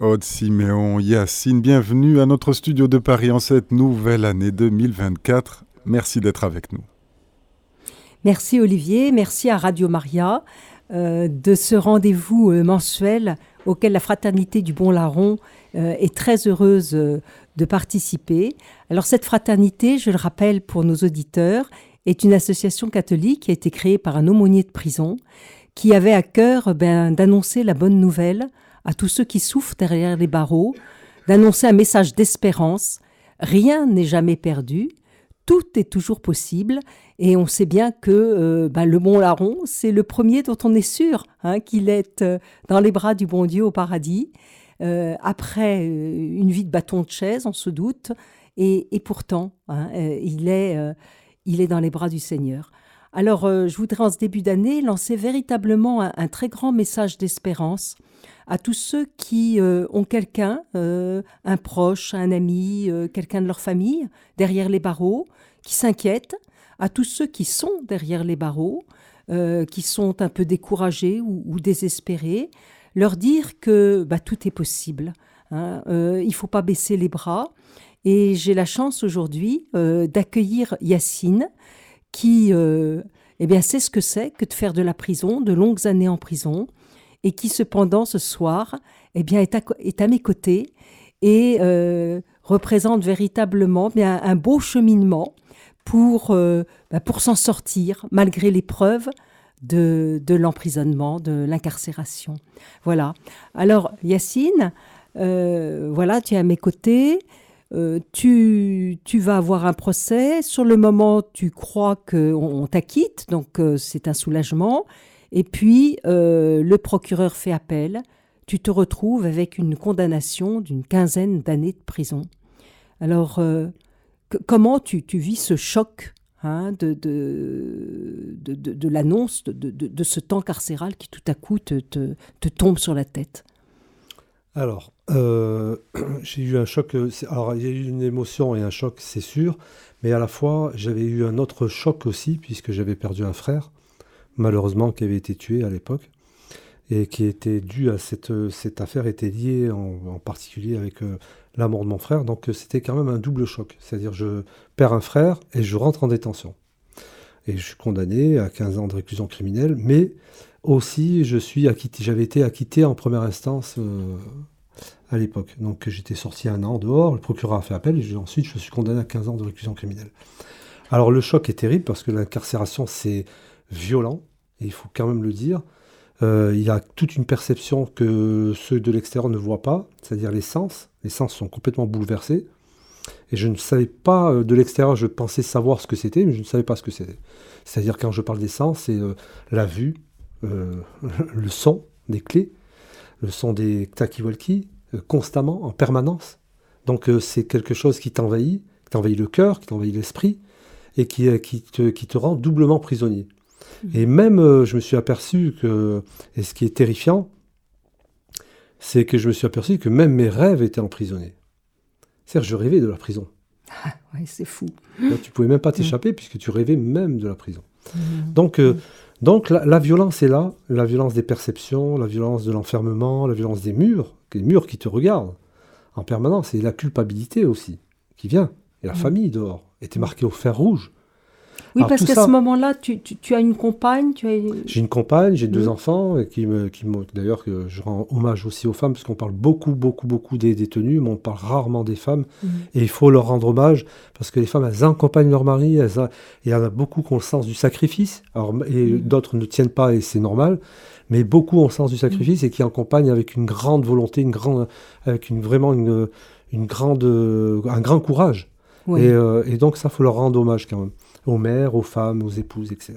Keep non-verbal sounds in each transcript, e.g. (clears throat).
Aude Siméon, Yacine, bienvenue à notre studio de Paris en cette nouvelle année 2024. Merci d'être avec nous. Merci Olivier, merci à Radio Maria euh, de ce rendez-vous euh, mensuel auquel la Fraternité du Bon Larron euh, est très heureuse de participer. Alors cette fraternité, je le rappelle pour nos auditeurs, est une association catholique qui a été créée par un aumônier de prison qui avait à cœur ben, d'annoncer la bonne nouvelle à tous ceux qui souffrent derrière les barreaux, d'annoncer un message d'espérance. Rien n'est jamais perdu, tout est toujours possible, et on sait bien que ben, le bon larron, c'est le premier dont on est sûr hein, qu'il est euh, dans les bras du bon Dieu au paradis. Euh, après une vie de bâton de chaise, on se doute, et, pourtant, hein, il, est, il est dans les bras du Seigneur. Alors, je voudrais en ce début d'année lancer véritablement un, très grand message d'espérance à tous ceux qui euh, ont quelqu'un, euh, un proche, un ami, quelqu'un de leur famille derrière les barreaux, qui s'inquiètent, à tous ceux qui sont derrière les barreaux, qui sont un peu découragés ou, désespérés, leur dire que bah, tout est possible. Hein. il ne faut pas baisser les bras. Et j'ai la chance aujourd'hui d'accueillir Yacine, qui euh, eh bien, sait ce que c'est que de faire de la prison, de longues années en prison, et qui cependant ce soir eh bien, est, à, mes côtés et euh, représente véritablement bien, un beau cheminement pour, euh, bah, pour s'en sortir malgré l'épreuve de, de l'emprisonnement, de l'incarcération. Voilà. Alors, Yacine, voilà, tu es à mes côtés. Euh, tu, vas avoir un procès. Sur le moment, tu crois qu'on t'acquitte, donc euh, c'est un soulagement. Et puis, euh, le procureur fait appel. Tu te retrouves avec une condamnation d'une quinzaine d'années de prison. Alors, comment tu, vis ce choc hein, de, de, l'annonce de, ce temps carcéral qui tout à coup te, te tombe sur la tête? Alors, euh, (clears throat) j'ai eu un choc. Euh, alors, il y a eu une émotion et un choc, c'est sûr. Mais à la fois, j'avais eu un autre choc aussi, puisque j'avais perdu un frère, malheureusement, qui avait été tué à l'époque. Et qui était dû à cette, cette affaire, était liée en, particulier avec euh, la mort de mon frère. Donc, c'était quand même un double choc. C'est-à-dire, je perds un frère et je rentre en détention. Et je suis condamné à 15 ans de réclusion criminelle. Mais aussi, je suis acquitté, j'avais été acquitté en première instance à l'époque. Donc j'étais sorti un an dehors, le procureur a fait appel, et ensuite je suis condamné à 15 ans de réclusion criminelle. Alors le choc est terrible parce que l'incarcération c'est violent, il faut quand même le dire. Euh, il a toute une perception que ceux de l'extérieur ne voient pas, c'est-à-dire les sens. Les sens sont complètement bouleversés. Et je ne savais pas euh, de l'extérieur, je pensais savoir ce que c'était, mais je ne savais pas ce que c'était. C'est-à-dire quand je parle des sens, c'est euh, la vue, (laughs) le son des clés, le son des talkie-walkie, euh, constamment, en permanence. Donc c'est quelque chose qui t'envahit, qui t'envahit le cœur, qui t'envahit l'esprit, et qui, te, rend doublement prisonnier. Mmh. Et même, je me suis aperçu que, et ce qui est terrifiant, c'est que je me suis aperçu que même mes rêves étaient emprisonnés. C'est-à-dire, je rêvais de la prison. Ah, ouais, c'est fou. Là, tu pouvais même pas mmh. t'échapper puisque tu rêvais même de la prison. Mmh. Donc, donc la, violence est là, la violence des perceptions, la violence de l'enfermement, la violence des murs, les murs qui te regardent en permanence, et la culpabilité aussi qui vient, et la mm. famille dehors, était marquée au fer rouge. Oui, parce qu'à ce moment-là, tu, as une compagne tu as... J'ai une compagne, j'ai deux enfants, et qui me, qui d'ailleurs, que je rends hommage aussi aux femmes, parce qu'on parle beaucoup, beaucoup, beaucoup des détenus, mais on parle rarement des femmes, mm. et il faut leur rendre hommage, parce que les femmes, elles accompagnent leur mari, elles et il y en a beaucoup qui ont le sens du sacrifice, alors, et mm. d'autres ne tiennent pas, et c'est normal, mais beaucoup ont le sens du sacrifice, et qui accompagnent avec une grande volonté, une grande, avec une, vraiment une, une grande, un grand courage. Et, euh, et, donc ça, faut leur rendre hommage quand même aux mères, aux femmes, aux épouses, etc.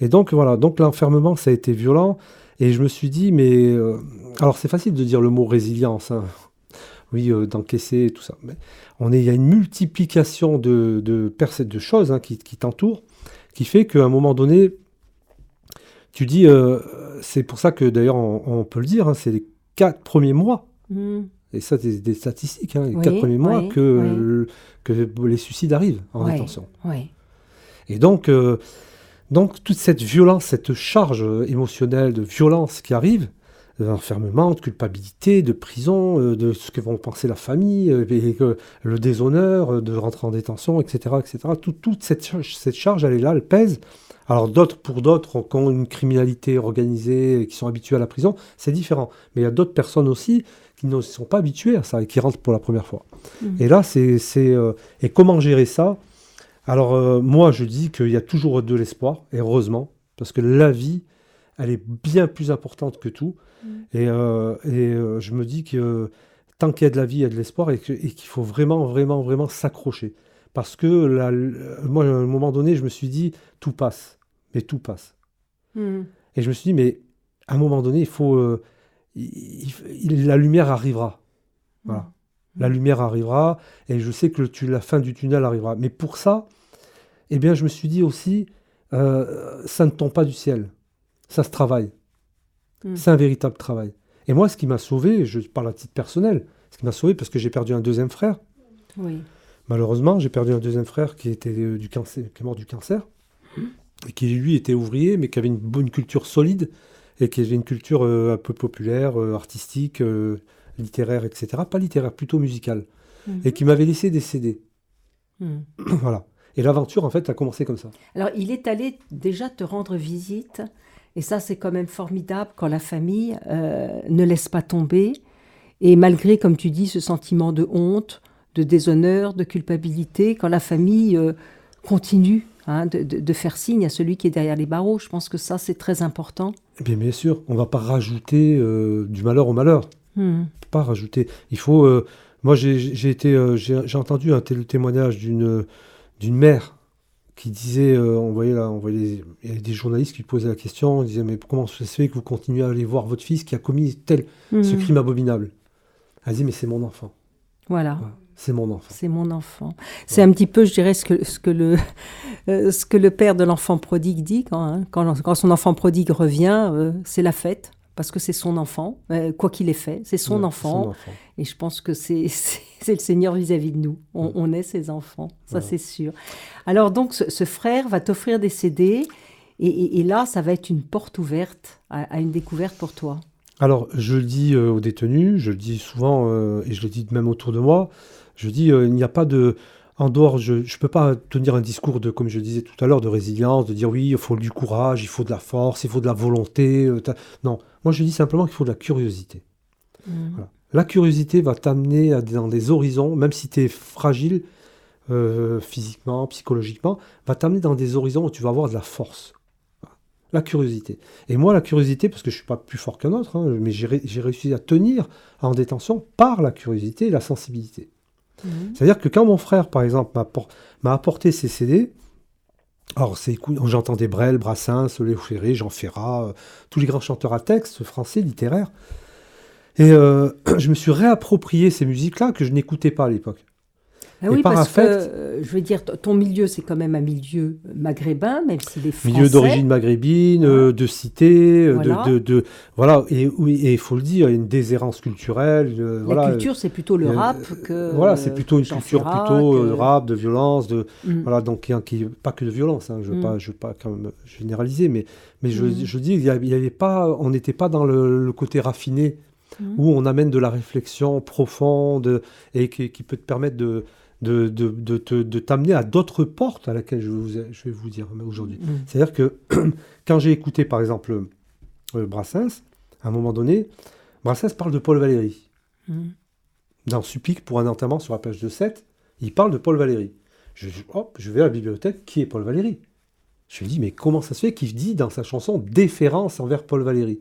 Et donc voilà, donc l'enfermement, ça a été violent. Et je me suis dit, mais euh, alors c'est facile de dire le mot résilience, hein. oui, euh, d'encaisser et tout ça. Mais on est, il y a une multiplication de, de, de choses hein, qui, qui t'entourent, qui fait qu'à un moment donné, tu dis, euh, c'est pour ça que d'ailleurs on, peut le dire, hein, c'est les quatre premiers mois. Mmh. Et ça, c'est des statistiques, les quatre premiers mois que, que les suicides arrivent en détention. Et donc, euh, donc toute cette violence, cette charge émotionnelle de violence qui arrive, d'enfermement, de culpabilité, de prison, euh, de ce que vont penser la famille, euh, et que le déshonneur, euh, de rentrer en détention, etc. etc. Tout- toute cette, charge- cette charge, elle est là, elle pèse. Alors d'autres, pour d'autres, qui ont une criminalité organisée, et qui sont habitués à la prison, c'est différent. Mais il y a d'autres personnes aussi qui ne sont pas habituées à ça et qui rentrent pour la première fois. Mhm. Et là, c'est... c'est, euh, et comment gérer ça? Alors euh, moi, je dis qu'il y a toujours de l'espoir, et heureusement, parce que la vie, elle est bien plus importante que tout. Et, euh, et, euh, je me dis que tant qu'il y a de la vie, il y a de l'espoir et qu'il faut vraiment, vraiment, vraiment s'accrocher. Parce que la- moi, à un moment donné, je me suis dit, tout passe. Mais tout passe. Mm. Et je me suis dit, mais à un moment donné, il faut. il- il- la lumière arrivera. Voilà. La lumière arrivera et je sais que le la fin du tunnel arrivera. Mais pour ça, eh bien, je me suis dit aussi, euh, ça ne tombe pas du ciel. Ça se travaille. Mm. C'est un véritable travail. Et moi, ce qui m'a sauvé, je parle à titre personnel, ce qui m'a sauvé parce que j'ai perdu un deuxième frère. Oui. Malheureusement, j'ai perdu un deuxième frère qui était euh, du cancer, qui est mort du cancer, et qui lui était ouvrier, mais qui avait une bonne culture solide et qui avait une culture euh, un peu populaire, euh, artistique, littéraire, etc. Pas littéraire, plutôt musicale, Mhm. et qui m'avait laissé des CD. (clears throat) Voilà. Et l'aventure, en fait, a commencé comme ça. Alors, il est allé déjà te rendre visite, et ça, c'est quand même formidable quand la famille euh, ne laisse pas tomber, et malgré, comme tu dis, ce sentiment de honte, de déshonneur, de culpabilité, quand la famille euh, continue hein, de, de- de faire signe à celui qui est derrière les barreaux. Je pense que ça, c'est très important. Eh bien, bien sûr, on ne va pas rajouter euh, du malheur au malheur. Hmm. pas rajouter. Il faut. moi, j'ai été, j'ai entendu un tel témoignage d'une d'une mère qui disait, euh, on voyait là, on voyait les- il y avait des journalistes qui posaient la question, ils disaient mais comment ça se fait que vous continuez à aller voir votre fils qui a commis tel ce Mhm. crime abominable? Elle dit mais c'est mon enfant, Voilà. C'est mon enfant. C'est mon enfant. C'est un petit peu, je dirais, ce que, ce que, le, (laughs) euh, ce que le père de l'enfant prodigue dit. Quand, hein, quand, quand son enfant prodigue revient, euh, c'est la fête, parce que c'est son enfant, euh, quoi qu'il ait fait, c'est son enfant. son enfant. Et je pense que c'est (laughs) le Seigneur vis-à-vis de nous. On, on est ses enfants, ça c'est sûr. Alors donc, ce, ce frère va t'offrir des CD, et, et- et là, ça va être une porte ouverte à, à une découverte pour toi. Alors, je le dis euh, aux détenus, je le dis souvent, euh, et je le dis même autour de moi, je dis, il n'y a pas de... En dehors, je ne peux pas tenir un discours de, comme je disais tout à l'heure, de résilience, de dire oui, il faut du courage, il faut de la force, il faut de la volonté. euh, non, moi je dis simplement qu'il faut de la curiosité. Mm. Voilà. La curiosité va t'amener dans des horizons, même si tu es fragile euh, physiquement, psychologiquement, va t'amener dans des horizons où tu vas avoir de la force. Voilà. La curiosité. Et moi, la curiosité, parce que je suis pas plus fort qu'un autre, hein, mais j'ai réussi à tenir en détention par la curiosité et la sensibilité. Mhm. C'est-à-dire que quand mon frère, par exemple, m'a appor- m'a apporté ses CD, alors j'entendais Brel, Brassens, Léo Ferré, Jean Ferrat, euh, tous les grands chanteurs à texte français, littéraires. Et euh, (clears throat) je me suis réapproprié ces musiques-là que je n'écoutais pas à l'époque. Et oui, par parce affect- que, euh, je veux dire, ton milieu, c'est quand même un milieu maghrébin, même s'il est français. Milieu d'origine maghrébine, euh, de cité, euh, Voilà. de, de, de- voilà. Et oui, et il faut le dire, il y a une déshérence culturelle. euh, La voilà. culture, c'est plutôt le rap que. Voilà, c'est plutôt une culture plutôt que- rap, de violence, de Mm. voilà donc qui, qui- pas que de violence. hein, je veux Mm. pas, je veux pas quand même généraliser, mais mais je, Mm. je dis il y avait pas, on n'était pas dans le, le côté raffiné Mm. où on amène de la réflexion profonde et qui, qui peut te permettre de de, de, de, te- de t'amener à d'autres portes à laquelle je vais vous, je vais vous dire aujourd'hui. Mm. C'est-à-dire que (clears throat) quand j'ai écouté, par exemple, euh, Brassens, à un moment donné, Brassens parle de Paul Valéry. Mm. Dans Supplique pour un enterrement sur la page de 7, il parle de Paul Valéry. Je, je- hop, je vais à la bibliothèque, qui est Paul Valéry? Je me dis, mais comment ça se fait qu'il dit dans sa chanson déférence envers Paul Valéry?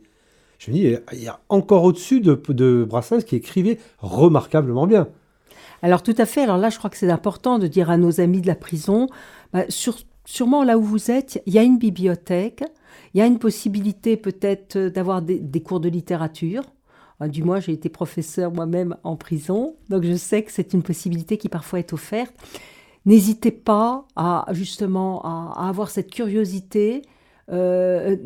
Je me dis, il y a encore au-dessus de, de Brassens qui écrivait remarquablement bien. Alors tout à fait. Alors là, je crois que c'est important de dire à nos amis de la prison, bah, sûrement là où vous êtes, il y a une bibliothèque, il y a une possibilité peut-être euh, d'avoir des, cours de littérature. Euh, Du moins, j'ai été professeur moi-même en prison, donc je sais que c'est une possibilité qui parfois est offerte. N'hésitez pas à justement à, avoir cette curiosité euh,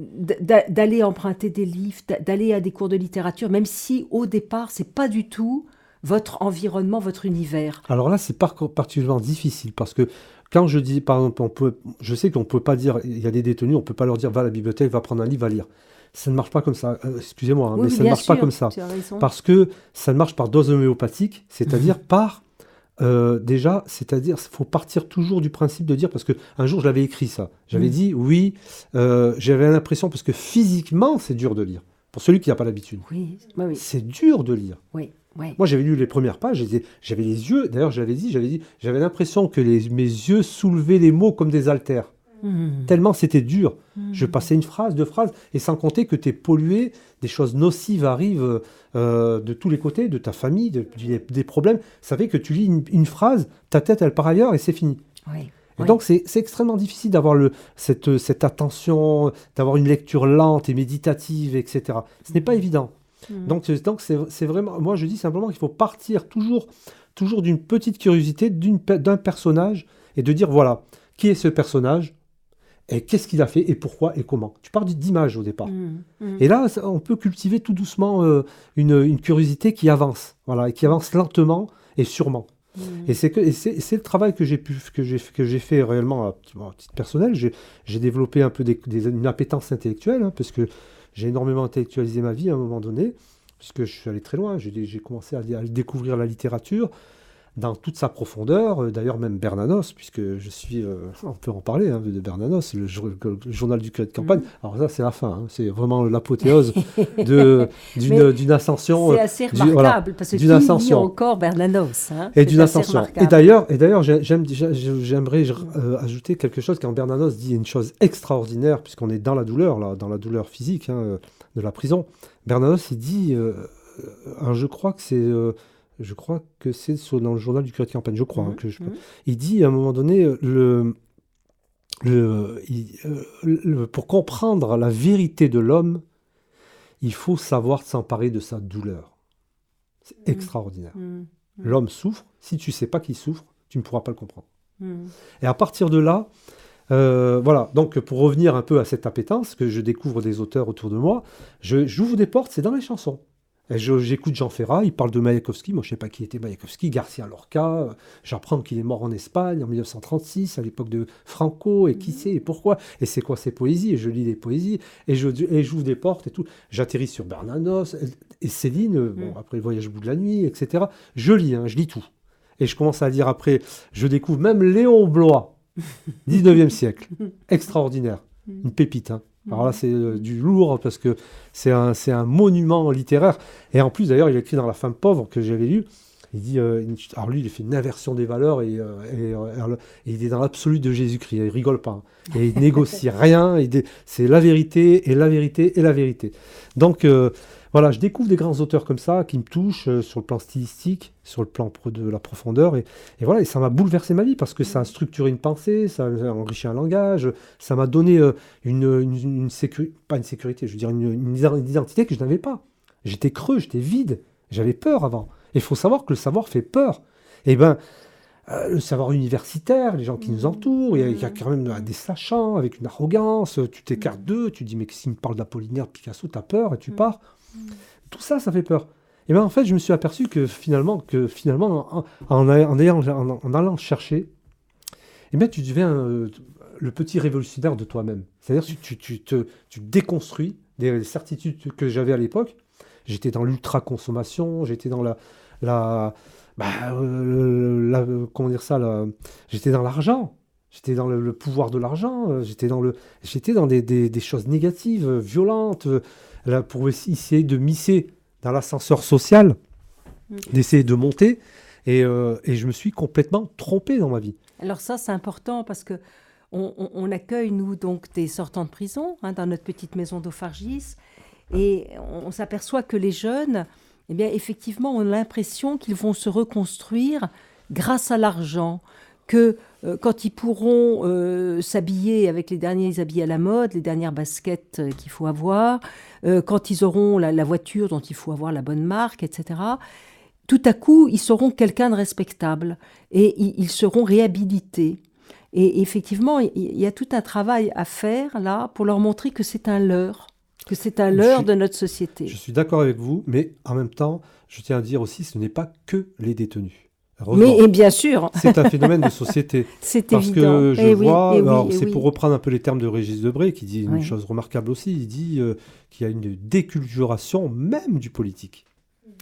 d'a- d'aller emprunter des livres, d'a- d'aller à des cours de littérature, même si au départ c'est pas du tout votre environnement, votre univers. Alors là, c'est par- particulièrement difficile parce que quand je dis, par exemple, on peut, je sais qu'on ne peut pas dire, il y a des détenus, on ne peut pas leur dire va à la bibliothèque, va prendre un livre, va lire. ça ne marche pas comme ça. Euh, excusez-moi, hein, mais ça ne marche pas comme ça. Parce que ça ne marche par dose homéopathique, c'est-à-dire mhm. par euh, déjà, c'est-à-dire, il faut partir toujours du principe de dire, parce que un jour je l'avais écrit ça, j'avais mhm. dit oui, euh, j'avais l'impression, parce que physiquement c'est dur de lire, pour celui qui n'a pas l'habitude. Oui, C'est dur de lire. Oui. Moi, j'avais lu les premières pages, j'avais les yeux, d'ailleurs, j'avais dit, j'avais dit, j'avais l'impression que les, mes yeux soulevaient les mots comme des haltères. Hmm. Tellement c'était dur. Hmm. Je passais une phrase, deux phrases, et sans compter que tu es pollué, des choses nocives arrivent euh, de tous les côtés, de ta famille, des problèmes. Ça fait que tu lis une, phrase, ta tête, elle part ailleurs, et c'est fini. Et donc, c'est extrêmement difficile d'avoir cette, cette attention, d'avoir une lecture lente et méditative, etc. Ce n'est pas évident. Hmm. Donc, donc c'est vraiment, moi je dis simplement qu'il faut partir toujours, toujours d'une petite curiosité d'un personnage et de dire voilà, qui est ce personnage et qu'est-ce qu'il a fait et pourquoi et comment. Tu parles d'image au départ. Mmh, mmh. Et là, on peut cultiver tout doucement euh, une, curiosité qui avance, voilà, et qui avance lentement et sûrement. Mmh. Et c'est le travail que j'ai fait réellement à, titre personnel. J'ai développé un peu des, une appétence intellectuelle hein, parce que j'ai énormément intellectualisé ma vie à un moment donné puisque je suis allé très loin. J'ai commencé à, à, découvrir la littérature, dans toute sa profondeur. Euh, d'ailleurs, même Bernanos, puisque je suis, euh, on peut en parler hein, de Bernanos, le, journal du curé de campagne. Mm. Alors ça, c'est la fin. Hein. c'est vraiment l'apothéose (laughs) d'une ascension. C'est assez remarquable parce que qui ascension. encore Bernanos hein, Et d'une ascension. Et d'ailleurs, et d'ailleurs, j'aimerais euh, ajouter quelque chose quand Bernanos dit une chose extraordinaire, puisqu'on est dans la douleur, là, dans la douleur physique de la prison. Bernanos, il dit, je crois que c'est je crois que c'est dans le journal du curé de campagne, je crois. Hein, mhm, que je, mhm. Il dit à un moment donné, le, le, pour comprendre la vérité de l'homme, il faut savoir s'emparer de sa douleur. C'est mhm. extraordinaire. L'homme souffre, si tu ne sais pas qu'il souffre, tu ne pourras pas le comprendre. Et à partir de là, euh, voilà, donc pour revenir un peu à cette appétence, que je découvre des auteurs autour de moi, j'ouvre des portes, c'est dans les chansons. J'écoute Jean Ferrat, il parle de Mayakovsky, moi je ne sais pas qui était Mayakovsky, Garcia Lorca, j'apprends qu'il est mort en Espagne en 1936, à l'époque de Franco, et qui mhm. sait, et pourquoi, et c'est quoi ses poésies, et je lis des poésies, et je et j'ouvre des portes et tout. J'atterris sur Bernanos, et Céline, euh, bon, mhm. après le voyage au bout de la nuit, etc. Je lis, hein, je lis tout. Et je commence à lire après, je découvre même Léon Blois, (laughs) 19e siècle, (laughs) extraordinaire, une pépite. Hein. Alors là, c'est euh, du lourd parce que c'est un, un, monument littéraire. Et en plus, d'ailleurs, il écrit dans La femme pauvre que j'avais lu. Il dit, euh, alors lui, il fait une inversion des valeurs et, euh, il est dans l'absolu de Jésus-Christ. Il rigole pas. Hein. Et il négocie (laughs) rien. C'est la vérité et la vérité et la vérité. Donc, voilà, je découvre des grands auteurs comme ça qui me touchent euh, sur le plan stylistique, sur le plan de la profondeur. Et, voilà, et ça m'a bouleversé ma vie parce que ça a structuré une pensée, ça a enrichi un langage, ça m'a donné euh, une, sécurité, pas une sécurité, je veux dire une, identité que je n'avais pas. J'étais creux, j'étais vide, j'avais peur avant. Et il faut savoir que le savoir fait peur. Et eh ben, euh, le savoir universitaire, les gens qui nous entourent, il y, a, quand même des sachants avec une arrogance, tu t'écartes d'eux, tu dis mais s'il me parle d'Apollinaire, Picasso, t'as peur et tu pars. Tout ça, ça fait peur. Et bien en fait, je me suis aperçu que finalement, que finalement en, allant chercher, eh bien, tu deviens euh, le petit révolutionnaire de toi-même. C'est-à-dire que tu, déconstruis des certitudes que j'avais à l'époque. J'étais dans l'ultra-consommation, j'étais dans la... la, bah, euh, comment dire ça J'étais dans l'argent. J'étais dans le, pouvoir de l'argent, euh, j'étais dans, le, dans des, choses négatives, violentes, là, pour essayer de misser dans l'ascenseur social, mm. d'essayer de monter. Et, euh, et, je me suis complètement trompé dans ma vie. Alors ça, c'est important parce que on, accueille, nous, donc, des sortants de prison hein, dans notre petite maison d'Ophargis. Et on, s'aperçoit que les jeunes, eh bien, effectivement, ont l'impression qu'ils vont se reconstruire grâce à l'argent, que euh, quand ils pourront euh, s'habiller avec les derniers habits à la mode, les dernières baskets euh, qu'il faut avoir, quand ils auront la, voiture dont il faut avoir la bonne marque, etc., tout à coup, ils seront quelqu'un de respectable et ils, seront réhabilités. Et effectivement, il y a tout un travail à faire là pour leur montrer que c'est un leurre, que c'est un leurre de notre société. Je suis d'accord avec vous, mais en même temps, je tiens à dire aussi, ce n'est pas que les détenus. Mais et bien sûr. C'est un (laughs) phénomène de société. C'est Parce évident. que je Eh oui, vois, eh oui, eh c'est oui. pour reprendre un peu les termes de Régis Debray, qui dit une chose remarquable aussi, il dit euh, qu'il y a une déculturation même du politique.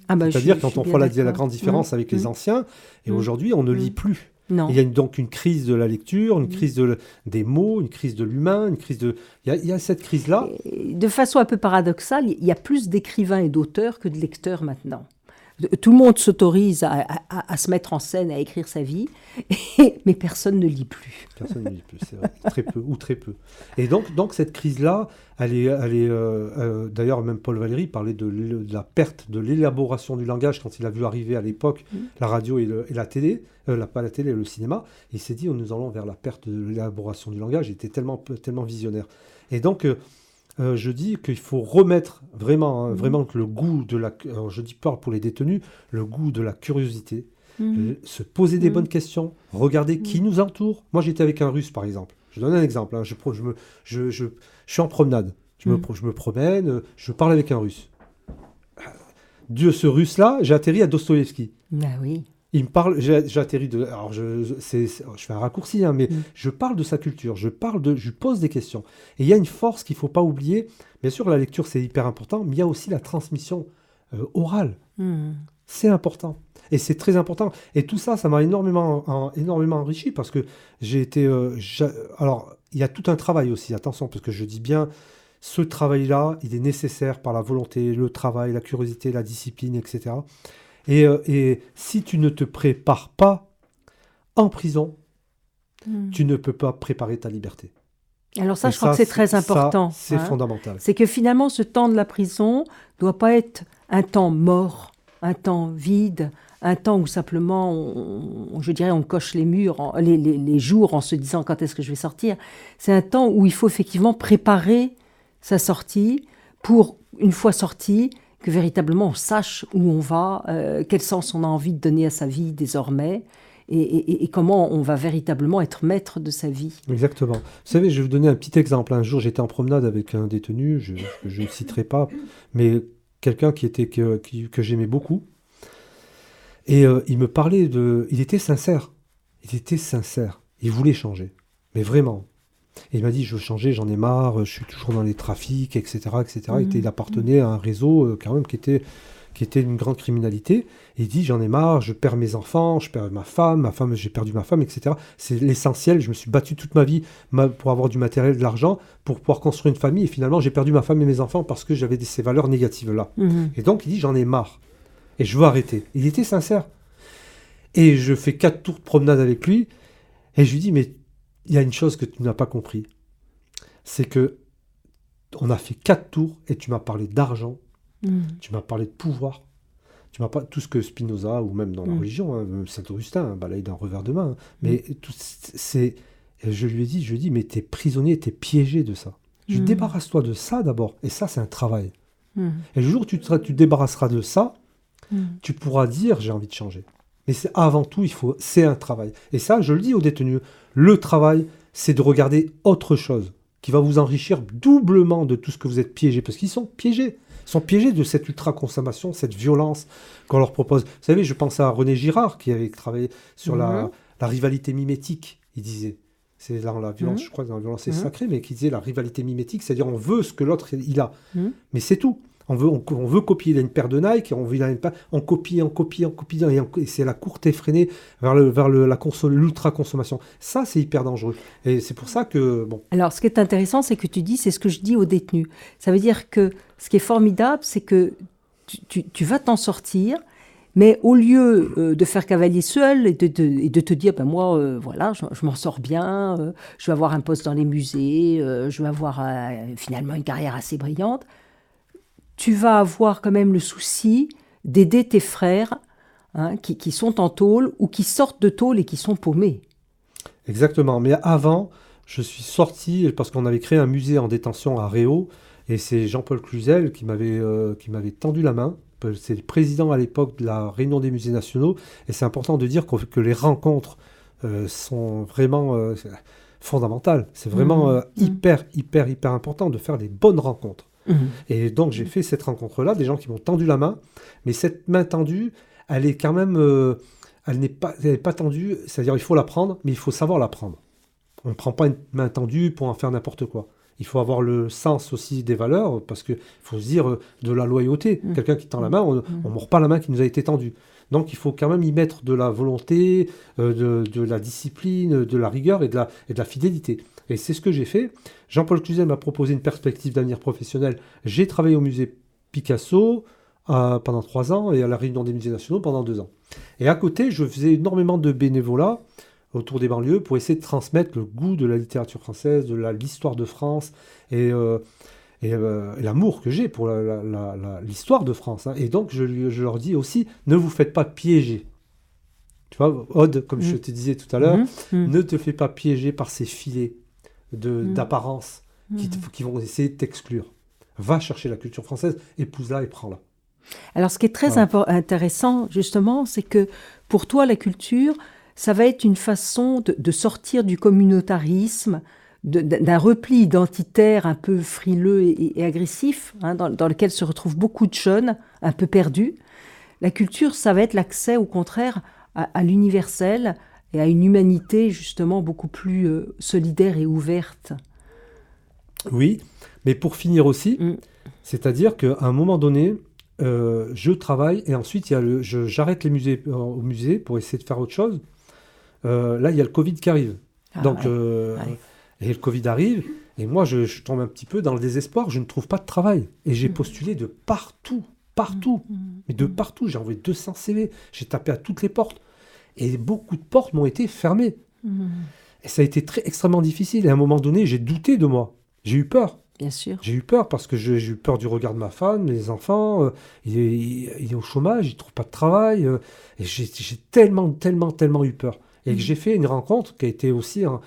Ah bah, je C'est-à-dire quand je on fait la, la grande différence Mmh, avec les mmh. anciens, et Mm. aujourd'hui on ne Mm. lit plus. Non. Il y a une- donc une crise de la lecture, une Mm. crise de, des mots, une crise de l'humain, une crise de... Il y a, il y a cette crise-là. De façon un peu paradoxale, il y a plus d'écrivains et d'auteurs que de lecteurs maintenant. Tout le monde s'autorise à, à- à se mettre en scène, à écrire sa vie, (laughs) mais personne ne lit plus. Personne ne lit plus, c'est vrai. Très peu, ou très peu. Et donc, donc cette crise-là, elle est... Elle est euh, euh, D'ailleurs, même Paul Valéry parlait de, la perte de l'élaboration du langage quand il a vu arriver à l'époque Mm. la radio et, le- et la télé, euh, la, pas la télé, le cinéma. Il s'est dit, nous allons vers la perte de l'élaboration du langage. Il était tellement, tellement visionnaire. Et donc... euh, je dis qu'il faut remettre vraiment, hein, Mhm. vraiment le goût de la, alors je dis pas pour les détenus, le goût de la curiosité, Mhm. Euh, se poser des Mm. bonnes questions, regarder qui nous entoure. Moi, j'étais avec un Russe, par exemple. Je donne un exemple. hein. Je, je, me- je, je- suis en promenade. Je, me, je me promène, euh, je parle avec un Russe. Dieu, ce Russe-là, j'ai atterri à Dostoïevski. Ah oui. Il me parle, atterri de. Alors, je, fais un raccourci, hein, mais Mm. je parle de sa culture, je parle de, je lui pose des questions. Et il y a une force qu'il faut pas oublier. Bien sûr, la lecture, c'est hyper important, mais il y a aussi la transmission euh, orale. Mhm. C'est important. Et c'est très important. Et tout ça, ça m'a énormément, en- énormément enrichi parce que j'ai été. euh, alors, il y a tout un travail aussi, attention, parce que je dis bien, ce travail-là, il est nécessaire par la volonté, le travail, la curiosité, la discipline, etc. Et, euh, et si tu ne te prépares pas en prison, Mhm. tu ne peux pas préparer ta liberté. Alors ça, Et je crois que c'est très important. C'est hein. fondamental. C'est que finalement, ce temps de la prison doit pas être un temps mort, un temps vide, un temps où simplement, on- je dirais, on coche les murs, en- les, les- les jours en se disant quand est-ce que je vais sortir. C'est un temps où il faut effectivement préparer sa sortie pour, une fois sorti, que véritablement on sache où on va, euh, quel sens on a envie de donner à sa vie désormais, et, comment on va véritablement être maître de sa vie. Exactement. Vous savez, je vais vous donner un petit exemple. Un jour, j'étais en promenade avec un détenu, je ne citerai pas, mais quelqu'un qui était que, que j'aimais beaucoup. Et euh, il me parlait de... Il était sincère. Il était sincère. Il voulait changer. Mais vraiment. Et il m'a dit, je veux changer, j'en ai marre, je suis toujours dans les trafics, etc. etc. Il, était- il appartenait à un réseau euh, quand même qui était, qui était une grande criminalité. Et il dit, j'en ai marre, je perds mes enfants, je perds ma femme, ma femme, j'ai perdu ma femme, etc. C'est l'essentiel. Je me suis battu toute ma vie pour avoir du matériel, de l'argent, pour pouvoir construire une famille. Et finalement, j'ai perdu ma femme et mes enfants parce que j'avais ces valeurs négatives-là. Mhm. Et donc, il dit, j'en ai marre. Et je veux arrêter. Il était sincère. Et je fais quatre tours de promenade avec lui. Et je lui dis, mais il y a une chose que tu n'as pas compris. C'est que on a fait quatre tours et tu m'as parlé d'argent, Mhm. tu m'as parlé de pouvoir, tu m'as pas tout ce que Spinoza ou même dans la Mm. religion, hein, même Saint-Augustin hein, balaye d'un revers de main. hein. Mais tout c'est, je lui ai dit, je lui ai dit, mais t'es prisonnier, t'es piégé de ça. Je Mm. débarrasse-toi de ça d'abord. Et ça, c'est un travail. Et le jour où tu te, tu débarrasseras de ça, tu pourras dire j'ai envie de changer. Mais c'est avant tout, il faut, c'est un travail. Et ça, je le dis aux détenus, le travail, c'est de regarder autre chose qui va vous enrichir doublement de tout ce que vous êtes piégé, parce qu'ils sont piégés. Ils sont piégés de cette ultra-consommation, cette violence qu'on leur propose. Vous savez, je pense à René Girard, qui avait travaillé sur la, Mhm. la rivalité mimétique, il disait. C'est dans la violence, Mhm. je crois que dans la violence c'est Mhm. sacré, mais qui disait la rivalité mimétique, c'est-à-dire on veut ce que l'autre il a. Mais c'est tout. On veut, on, veut copier. Une paire de Nike, on, veut, on copie, on copie, on copie, et, et c'est la courte effrénée vers le, vers le, la conso- l'ultra-consommation. Ça, c'est hyper dangereux. Et c'est pour ça que, bon, Alors, ce qui est intéressant, c'est que tu dis, c'est ce que je dis aux détenus. Ça veut dire que ce qui est formidable, c'est que tu, tu- vas t'en sortir, mais au lieu euh, de faire cavalier seul et de, et de te dire, ben moi, euh, voilà, je, m'en sors bien, euh, je vais avoir un poste dans les musées, je vais avoir finalement une carrière assez brillante, tu vas avoir quand même le souci d'aider tes frères hein, qui, qui sont en tôle ou qui sortent de tôle et qui sont paumés. exactement. Mais avant, je suis sorti parce qu'on avait créé un musée en détention à Réau, et c'est Jean-Paul Cluzel qui m'avait euh, qui m'avait tendu la main. C'est le président à l'époque de la Réunion des musées nationaux, et c'est important de dire que les rencontres euh, sont vraiment euh, fondamentales. C'est vraiment Mhm. euh, hyper, hyper, hyper important de faire des bonnes rencontres. Et donc j'ai fait cette rencontre-là, des gens qui m'ont tendu la main, mais cette main tendue, elle est quand même, euh, elle n'est pas, elle pas tendue, c'est-à-dire il faut la prendre, mais il faut savoir la prendre. On ne prend pas une main tendue pour en faire n'importe quoi. Il faut avoir le sens aussi des valeurs, parce qu'il faut se dire euh, de la loyauté. Mm. Quelqu'un qui tend la main, on ne mord pas la main qui nous a été tendue. Donc il faut quand même y mettre de la volonté, euh, de, la discipline, de la rigueur et de la, fidélité. Et c'est ce que j'ai fait. Jean-Paul Cluzel m'a proposé une perspective d'avenir professionnel. J'ai travaillé au musée Picasso euh, pendant trois ans et à la Réunion des musées nationaux pendant deux ans. Et à côté, je faisais énormément de bénévolat autour des banlieues pour essayer de transmettre le goût de la littérature française, de l'histoire de France et, euh, et, euh, et l'amour que j'ai pour l'histoire de France. hein. Et donc, je, leur dis aussi, ne vous faites pas piéger. Tu vois, Aude, comme je Mm. te disais tout à l'heure, Mhm, mhm. ne te fais pas piéger par ces filets de- Mm. d'apparence qui, vont essayer de t'exclure. Va chercher la culture française, épouse-la et prends-la. Alors, ce qui est très Voilà. intéressant, justement, c'est que pour toi, la culture, ça va être une façon de, de sortir du communautarisme, d'un repli identitaire un peu frileux et, et agressif, hein, dans, dans lequel se retrouvent beaucoup de jeunes un peu perdus. La culture, ça va être l'accès, au contraire, à, à l'universel et à une humanité, justement, beaucoup plus euh, solidaire et ouverte. Oui, mais pour finir aussi, Mm. c'est-à-dire qu'à un moment donné, euh, je travaille et ensuite il y a le, j'arrête les musées euh, au musée pour essayer de faire autre chose. Là, il y a le Covid qui arrive. Ah, Donc, ouais. Ouais. Et le Covid arrive, et moi, je, je tombe un petit peu dans le désespoir. Je ne trouve pas de travail, et j'ai postulé de partout, partout, mais de partout. J'ai envoyé 200 CV, j'ai tapé à toutes les portes, et beaucoup de portes m'ont été fermées. Et ça a été très extrêmement difficile. Et à un moment donné, j'ai douté de moi. J'ai eu peur. Bien sûr. J'ai eu peur parce que j'ai eu peur du regard de ma femme, mes enfants. euh, il, est, il- il est au chômage, il trouve pas de travail. euh, et j'ai j'ai tellement, tellement, tellement eu peur. Et que j'ai fait une rencontre qui a été aussi, un-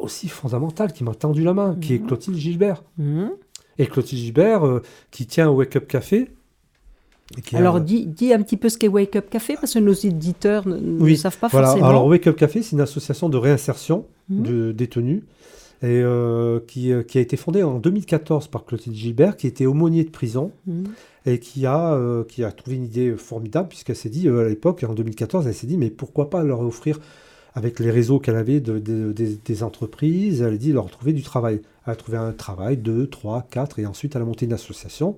aussi fondamentale, qui m'a tendu la main, qui est Clotilde Gilbert. Mhm. Et Clotilde Gilbert, euh, qui tient au Wake Up Café. a- Alors, dis, dis un petit peu ce qu'est Wake Up Café, parce que nos éditeurs ne, ne Oui, savent pas Voilà, forcément. alors Wake Up Café, c'est une association de réinsertion Mhm. de détenus et euh, qui, euh, qui a été fondée en 2014 par Clotilde Gilbert, qui était aumônier de prison Mhm. et qui a, euh, qui a trouvé une idée formidable, puisqu'elle s'est dit, euh, à l'époque, en 2014, elle s'est dit, mais pourquoi pas leur offrir, avec les réseaux qu'elle avait de, de- des- entreprises, elle a dit leur trouver du travail. Elle a trouvé un travail, deux, trois, quatre, et ensuite elle a monté une association.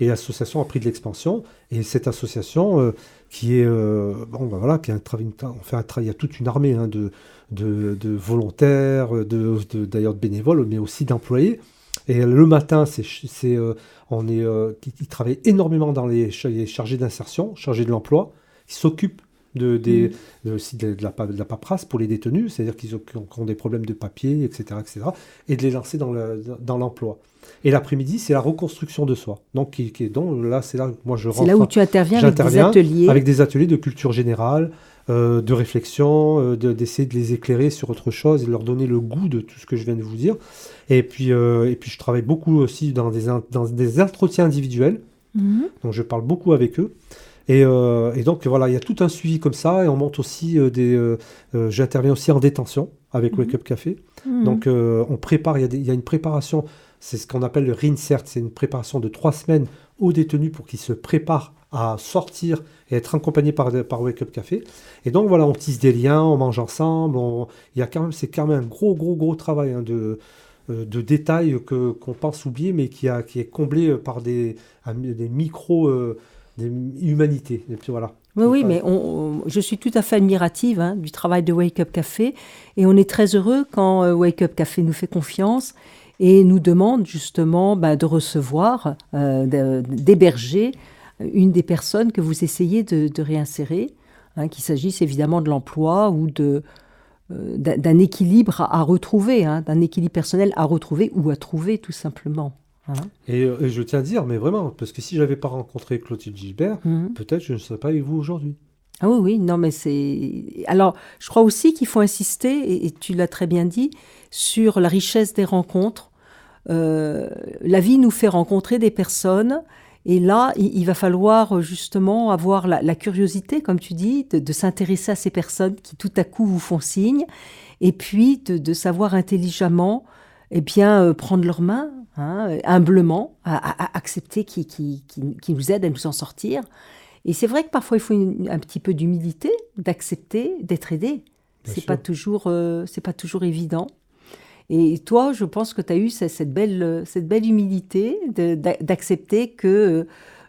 Et l'association a pris de l'expansion. Et cette association, euh, qui est, euh, bon, ben voilà, qui on fait un travail, il y a toute une armée hein, de, volontaires, d'ailleurs de bénévoles, mais aussi d'employés. Et le matin, c'est, euh, on est, euh, qui, qui travaille énormément dans les, les chargés d'insertion, chargés de l'emploi, qui s'occupent de, des, de- aussi de, de la, de la paperasse pour les détenus, c'est-à-dire qu'ils ont, ont- des problèmes de papier, etc., etc., et de les lancer dans, le, dans l'emploi. Et l'après-midi, c'est la reconstruction de soi. Donc, qui, qui donc là, c'est là moi je rentre. C'est là où tu interviens avec des ateliers. avec des ateliers de culture générale, euh, de réflexion, euh, de- d'essayer de les éclairer sur autre chose et de leur donner le goût de tout ce que je viens de vous dire. Et puis, euh, et puis je travaille beaucoup aussi dans des, dans des entretiens individuels, Mhm. donc je parle beaucoup avec eux. Et, euh, et donc voilà, il y a tout un suivi comme ça, et on monte aussi euh, des. euh, J'interviens aussi en détention avec Wake Up Café. Mhm. Donc on prépare, il y, a y une préparation, c'est ce qu'on appelle le RINSERT, c'est une préparation de trois semaines aux détenus pour qu'ils se préparent à sortir et être accompagnés par, par Wake Up Café. Et donc voilà, on tisse des liens, on mange ensemble, on- il y a quand même, c'est quand même un gros, gros, gros travail hein, de, de détails que, qu'on pense oublier, mais qui, a, qui est comblé par des, des micro... euh, des humanités. Et puis voilà. Oui, oui, mais on- on- je suis tout à fait admirative hein, du travail de Wake Up Café et on est très heureux quand euh, Wake Up Café nous fait confiance et nous demande justement bah, de recevoir, euh, d'héberger une des personnes que vous essayez de, de réinsérer, hein, qu'il s'agisse évidemment de l'emploi ou de euh, d'un d'un équilibre à, à retrouver, hein, d'un équilibre personnel à retrouver ou à trouver tout simplement. Et, euh, et je tiens à dire, mais vraiment, parce que si j'avais pas rencontré Clotilde Gilbert, Mhm. peut-être je ne serais pas avec vous aujourd'hui. Ah oui, oui, non, mais c'est. Alors, je crois aussi qu'il faut insister, et, et tu l'as très bien dit, sur la richesse des rencontres. Euh, la vie nous fait rencontrer des personnes, et là, il, il va falloir justement avoir la, la curiosité, comme tu dis, de, de s'intéresser à ces personnes qui tout à coup vous font signe, et puis de, de savoir intelligemment, eh bien, euh, prendre leurs mains, hein, euh, humblement, à, accepter qui, qui, qui, qui nous aident à nous en sortir. Et c'est vrai que parfois il faut une- un petit peu d'humilité, d'accepter d'être aidé. C'est pas toujours, c'est pas toujours évident. Et toi, je pense que tu as eu cette belle, cette belle humilité d'accepter que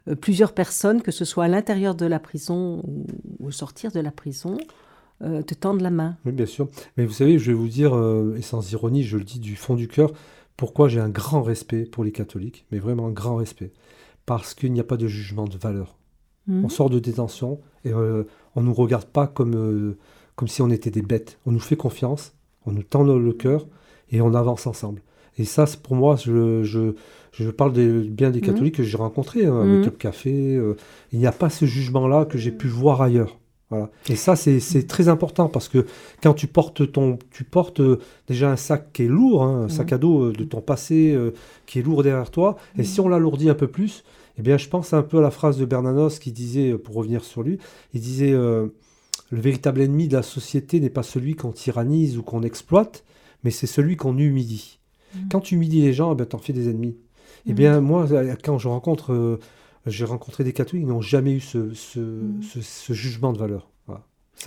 euh, plusieurs personnes, que ce soit à l'intérieur de la prison ou au sortir de la prison, euh, te tendent la main. Oui, bien sûr. Mais vous savez, je vais vous dire, euh, et sans ironie, je le dis du fond du cœur, pourquoi j'ai un grand respect pour les catholiques, mais vraiment un grand respect. Parce qu'il n'y a pas de jugement de valeur. Hmm. On sort de détention et on ne nous regarde pas comme, comme si on était des bêtes. On nous fait confiance, on nous tend le cœur et on avance ensemble. Et ça, pour moi, je, je, je parle bien des mmh. catholiques que j'ai rencontrés hein, mmh. café. Euh, il n'y a pas ce jugement-là que j'ai pu voir ailleurs. Voilà. Et ça, c'est très important parce que quand tu portes, ton, tu portes euh, déjà un sac qui est lourd, hein, un sac mmh. à dos euh, de ton passé qui est lourd derrière toi, et si on l'alourdit un peu plus, eh bien, je pense un peu à la phrase de Bernanos qui disait, pour revenir sur lui, il disait Le véritable ennemi de la société n'est pas celui qu'on tyrannise ou qu'on exploite, mais c'est celui qu'on humilie. Quand tu humilies les gens, eh ben, tu en fais des ennemis. Eh mhm. bien, moi, quand je rencontre, euh, j'ai rencontré des catholiques, ils n'ont jamais eu ce, mhm. jugement de valeur.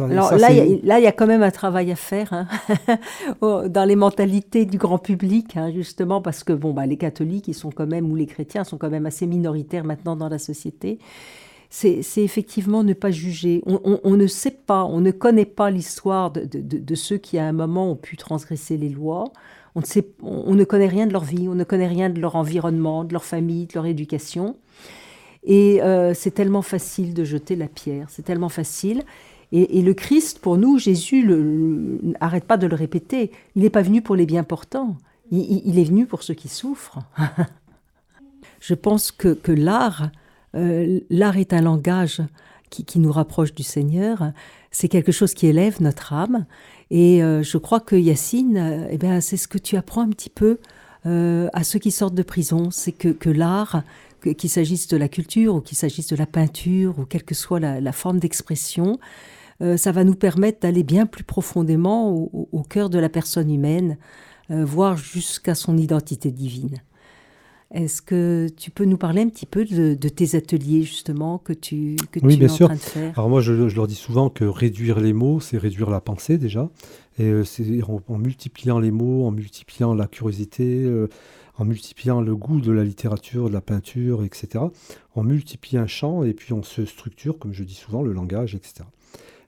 Alors là, il y, a quand même un travail à faire hein. (laughs) dans les mentalités du grand public, hein, justement, parce que bon, bah, les catholiques, ils sont quand même, ou les chrétiens sont quand même assez minoritaires maintenant dans la société. C'est effectivement ne pas juger. On, ne sait pas, on ne connaît pas l'histoire de, de, ceux qui, à un moment, ont pu transgresser les lois. On ne, sait, on ne connaît rien de leur vie, on ne connaît rien de leur environnement, de leur famille, de leur éducation. Et euh, c'est tellement facile de jeter la pierre, c'est tellement facile. Et, le Christ, pour nous, Jésus, n'arrête pas de le répéter, il n'est pas venu pour les bien portants, il, est venu pour ceux qui souffrent. (laughs) Je pense que, l'art, euh, l'art est un langage qui, nous rapproche du Seigneur, c'est quelque chose qui élève notre âme, et euh, je crois que Yacine, eh bien, c'est ce que tu apprends un petit peu à ceux qui sortent de prison, c'est que l'art, qu'il s'agisse de la culture ou qu'il s'agisse de la peinture ou quelle que soit la, forme d'expression, ça va nous permettre d'aller bien plus profondément au, cœur de la personne humaine, voire jusqu'à son identité divine. Est-ce que tu peux nous parler un petit peu de, tes ateliers justement que tu, que oui, tu bien es en sûr. train de faire? Alors moi, je, leur dis souvent que réduire les mots, c'est réduire la pensée déjà. Et euh, c'est en, multipliant les mots, en multipliant la curiosité, euh, en multipliant le goût de la littérature, de la peinture, etc. On multiplie un champ et puis on se structure, comme je dis souvent, le langage, etc.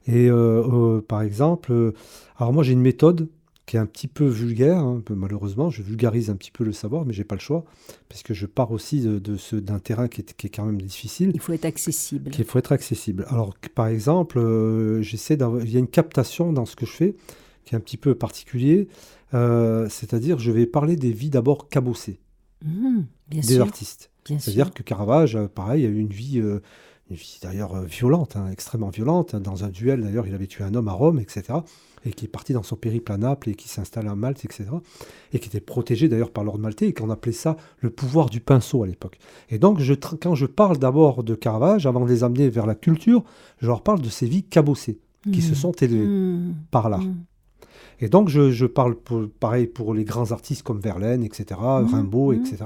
Et euh, par exemple, alors moi j'ai une méthode qui est un petit peu vulgaire, hein, malheureusement. Je vulgarise un petit peu le savoir, mais j'ai pas le choix, parce que je pars aussi de, ce, d'un terrain qui est, qui est, quand même difficile. Il faut être accessible. Il faut être accessible. Alors, par exemple, euh, j'essaie d'avoir, il y a une captation dans ce que je fais qui est un petit peu particulier, euh, c'est-à-dire je vais parler des vies d'abord cabossées mmh, des artistes. C'est-à-dire que Caravage, euh, pareil, a eu une vie, une vie d'ailleurs violente, hein, extrêmement violente. Dans un duel, d'ailleurs, il avait tué un homme à Rome, etc et qui est parti dans son périple à Naples et qui s'installe à Malte, etc. Et qui était protégé d'ailleurs par l'ordre maltais et qu'on appelait ça le pouvoir du pinceau à l'époque. Et donc, je, quand je parle d'abord de Caravage, avant de les amener vers la culture, je leur parle de ces vies cabossées qui se mmh. sont élevées mmh. par. Mmh. Et donc, je, parle pareil pour les grands artistes comme Verlaine, etc., Rimbaud, etc.,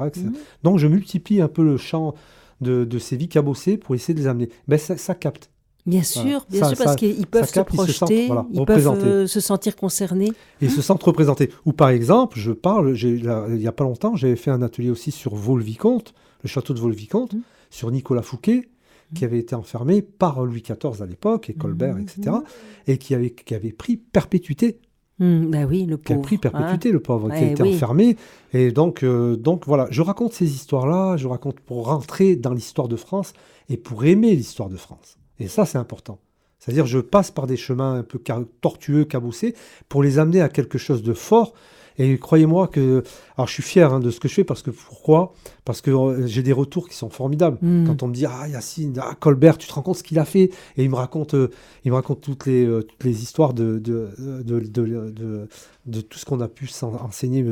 Donc, je multiplie un peu le champ de, ces vies cabossées pour essayer de les amener. Mais ben, ça capte. Bien sûr, bien sûr, parce qu'ils peuvent se projeter, ils, peuvent euh, se sentir concernés. Et se sentent représentés. Ou par exemple, je parle, il n'y a pas longtemps, j'avais fait un atelier aussi sur Vaux-le-Vicomte, le château de Vaux-le-Vicomte, mmh. sur Nicolas Fouquet, qui mmh. avait été enfermé par Louis XIV à l'époque, et Colbert, etc., mmh. et qui avait, qui avait pris perpétuité. Bah oui, le pauvre. Qui a pris perpétuité, le pauvre, qui a été enfermé. Et donc, euh, donc voilà, je raconte ces histoires-là, je raconte pour rentrer dans l'histoire de France et pour aimer l'histoire de France. Et ça, c'est important. C'est-à-dire, je passe par des chemins un peu tortueux, cabossés, pour les amener à quelque chose de fort et croyez-moi que. Alors, je suis fier hein, de ce que je fais parce que pourquoi? Parce que euh, j'ai des retours qui sont formidables. Hmm. Quand on me dit Ah, Yacine, ah, Colbert, tu te rends compte ce qu'il a fait? Et il me raconte, euh, il me raconte toutes, les, euh, toutes les histoires de, de, de, de, tout ce qu'on a pu s'enseigner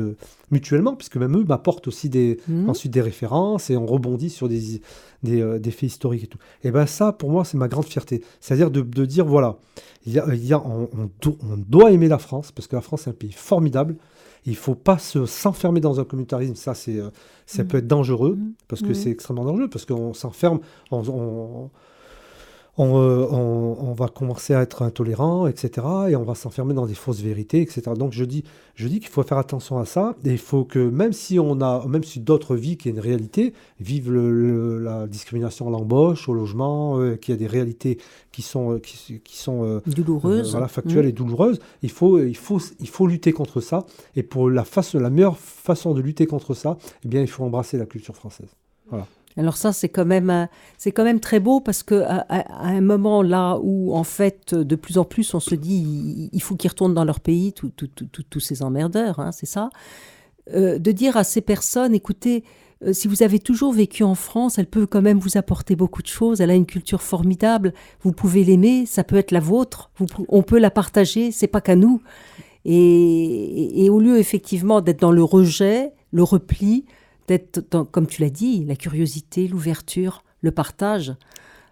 mutuellement, puisque même eux m'apportent aussi des, hmm. ensuite des références et on rebondit sur des, des, des, faits historiques et tout. Et bien, ça, pour moi, c'est ma grande fierté. C'est-à-dire de, dire voilà, il y a, il y a, on, on doit aimer la France, parce que la France est un pays formidable. Il ne faut pas s'enfermer dans un communautarisme. Ça, c'est, euh, ça mm. peut être dangereux, mm. parce que mm. c'est extrêmement dangereux, parce qu'on s'enferme, on, on, va commencer à être intolérant, etc. Et on va s'enfermer dans des fausses vérités, etc. Donc je dis, je dis qu'il faut faire attention à ça. Et il faut que même si on a, même si d'autres vivent qui est une réalité, vivent la discrimination à l'embauche, au logement, euh, qu'il y a des réalités qui sont, euh, qui, sont douloureuses, voilà, factuelles mmh. et douloureuses. Il faut, il faut, il faut lutter contre ça. Et pour la façon, la meilleure façon de lutter contre ça, eh bien, il faut embrasser la culture française. Voilà. Alors ça, c'est quand même, c'est quand même très beau parce que à, un moment là où en fait de plus en plus on se dit il, faut qu'ils retournent dans leur pays, tous ces emmerdeurs, hein, c'est ça, euh, de dire à ces personnes, écoutez, euh, si vous avez toujours vécu en France, elle peut quand même vous apporter beaucoup de choses. Elle a une culture formidable. Vous pouvez l'aimer, ça peut être la vôtre. on peut la partager. C'est pas qu'à nous. et, au lieu effectivement d'être dans le rejet, le repli, d'être, comme tu l'as dit, la curiosité, l'ouverture, le partage.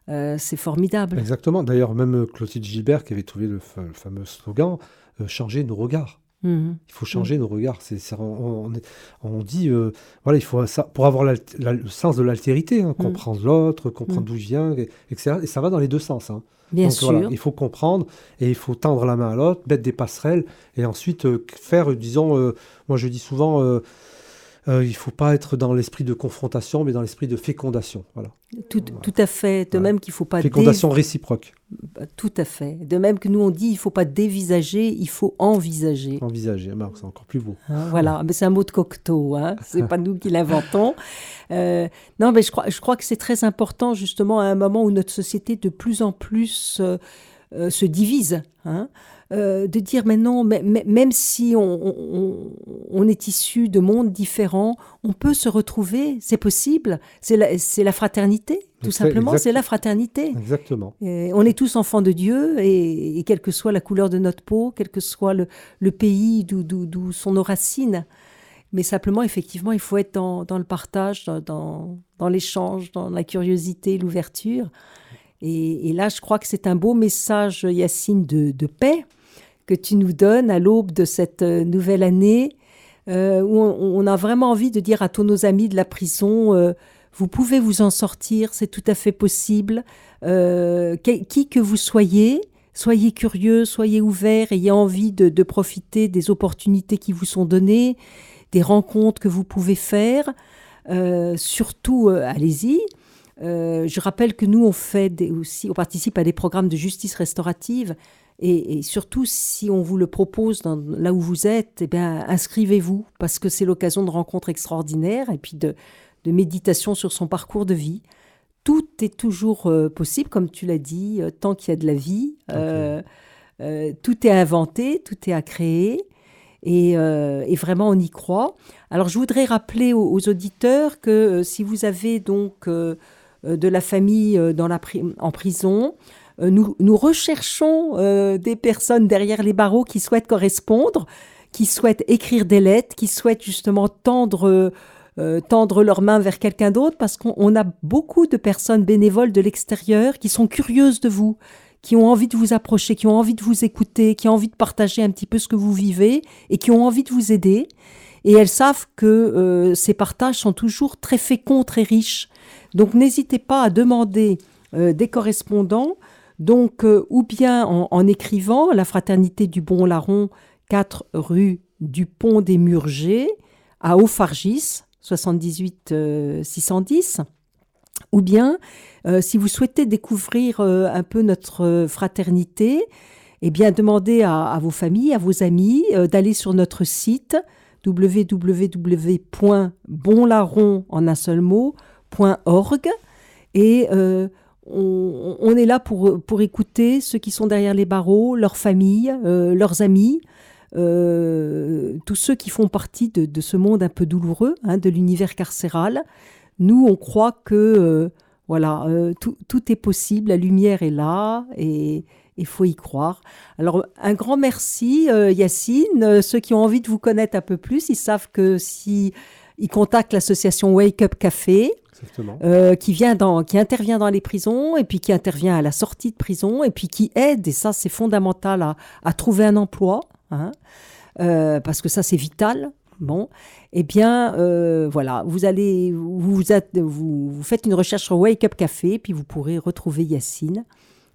Euh, c'est formidable. Exactement. D'ailleurs, même euh, Clotilde Gilbert qui avait trouvé le, fameux slogan euh, changer nos regards. Mhm. Il faut changer mhm. nos regards. C'est, on, on, dit, voilà, il faut ça, pour avoir le sens de l'altérité, hein, mhm. comprendre l'autre, comprendre d'où il vient, etc. Et ça va dans les deux sens. Hein. Bien sûr. il faut comprendre et il faut tendre la main à l'autre, mettre des passerelles et ensuite faire, disons, moi je dis souvent, euh, il ne faut pas être dans l'esprit de confrontation, mais dans l'esprit de fécondation. Voilà. Tout, tout à fait. De même qu'il ne faut pas... Fécondation réciproque. Bah, tout à fait. De même que nous, on dit, il ne faut pas dévisager, il faut envisager. Envisager, ah, c'est encore plus beau. Hein, voilà, mais c'est un mot de Cocteau, hein. (laughs) ce n'est pas nous qui l'inventons. Euh, non, mais je crois, je crois que c'est très important, justement, à un moment où notre société de plus en plus euh, se divise. Hein. Euh, de dire mais non, même si on, est issu de mondes différents, on peut se retrouver, c'est possible, c'est la, fraternité, tout simplement, c'est la fraternité. Exactement. on est tous enfants de Dieu, et, quelle que soit la couleur de notre peau, quel que soit le, pays d'où sont nos racines, mais simplement, effectivement, il faut être dans, le partage, dans, l'échange, dans la curiosité, l'ouverture. Et, là, je crois que c'est un beau message, Yacine, de paix, que tu nous donnes à l'aube de cette euh, nouvelle année, euh, où on, a vraiment envie de dire à tous nos amis de la prison, euh, vous pouvez vous en sortir, c'est tout à fait possible. qui que vous soyez, soyez curieux, soyez ouverts, ayez envie de, profiter des opportunités qui vous sont données, des rencontres que vous pouvez faire. surtout, allez-y. je rappelle que nous, on fait aussi, on participe à des programmes de justice restaurative et, surtout, si on vous le propose là où vous êtes, eh bien, inscrivez-vous parce que c'est l'occasion de rencontres extraordinaires et puis de, méditation sur son parcours de vie. Tout est toujours euh, possible, comme tu l'as dit, euh, tant qu'il y a de la vie. Euh, tout est inventé, tout est à créer. Et, vraiment, on y croit. Alors, je voudrais rappeler aux, auditeurs que si vous avez donc de la famille dans la en prison, euh, nous, recherchons euh, des personnes derrière les barreaux qui souhaitent correspondre, qui souhaitent écrire des lettres, qui souhaitent justement tendre, euh, tendre leurs mains vers quelqu'un d'autre, parce qu'on a beaucoup de personnes bénévoles de l'extérieur qui sont curieuses de vous, qui ont envie de vous approcher, qui ont envie de vous écouter, qui ont envie de partager un petit peu ce que vous vivez et qui ont envie de vous aider. Et elles savent que ces partages sont toujours très féconds, très riches. Donc n'hésitez pas à demander des correspondants donc, euh, ou bien en, écrivant La Fraternité du Bon Larron, 4 rue du Pont des Murgers, à Haut-Fargis, 78 610. Euh, ou bien, euh, si vous souhaitez découvrir un peu notre fraternité, eh bien, demandez à, vos familles, à vos amis d'aller sur notre site www.bonlarron en un seul mot.org et on, est là pour, pour écouter ceux qui sont derrière les barreaux, leurs familles, euh, leurs amis, euh, tous ceux qui font partie de, ce monde un peu douloureux, hein, de l'univers carcéral. Nous, on croit que euh, voilà, tout, est possible, la lumière est là et il faut y croire. Alors, un grand merci, Yacine. Ceux qui ont envie de vous connaître un peu plus, ils savent que si ils contactent l'association Wake Up Café, euh, qui, vient dans, qui intervient dans les prisons et puis qui intervient à la sortie de prison et puis qui aide, et ça c'est fondamental, à, à, trouver un emploi, hein, euh, parce que ça c'est vital. Bon, eh bien, euh, voilà, vous allez, vous, vous, vous, faites une recherche sur Wake Up Café, puis vous pourrez retrouver Yacine.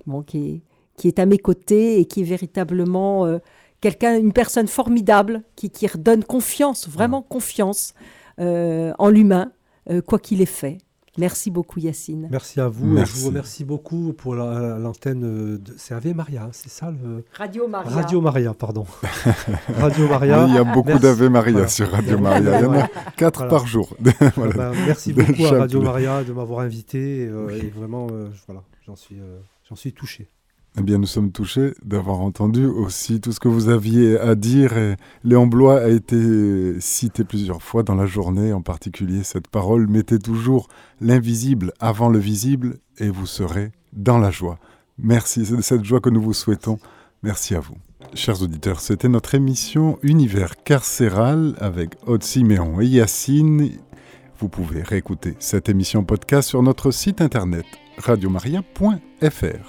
bon, qui, est, qui est à mes côtés et qui est véritablement quelqu'un, une personne formidable qui, qui redonne confiance, vraiment confiance euh, en l'humain, euh, quoi qu'il ait fait. Merci beaucoup Yacine. Merci à vous. Merci. Je vous remercie beaucoup pour la- l'antenne euh, de c'est Ave Maria, c'est ça le Radio Maria. Radio Maria, pardon. (laughs) Radio Maria. Oui, il y a beaucoup Merci. d'Ave Maria Voilà. sur Radio Maria. Il y en a quatre Voilà. par jour. (laughs) Voilà. Ben, merci beaucoup à Radio Maria de m'avoir invité euh, et vraiment euh, voilà, j'en suis euh, j'en suis touché. Eh bien, nous sommes touchés d'avoir entendu aussi tout ce que vous aviez à dire. Léon Blois a été cité plusieurs fois dans la journée, en particulier cette parole Mettez toujours l'invisible avant le visible et vous serez dans la joie. Merci, c'est de cette joie que nous vous souhaitons. Merci à vous. Chers auditeurs, c'était notre émission Univers carcéral avec Aude Siméon et Yacine. Vous pouvez réécouter cette émission podcast sur notre site internet radiomaria.fr.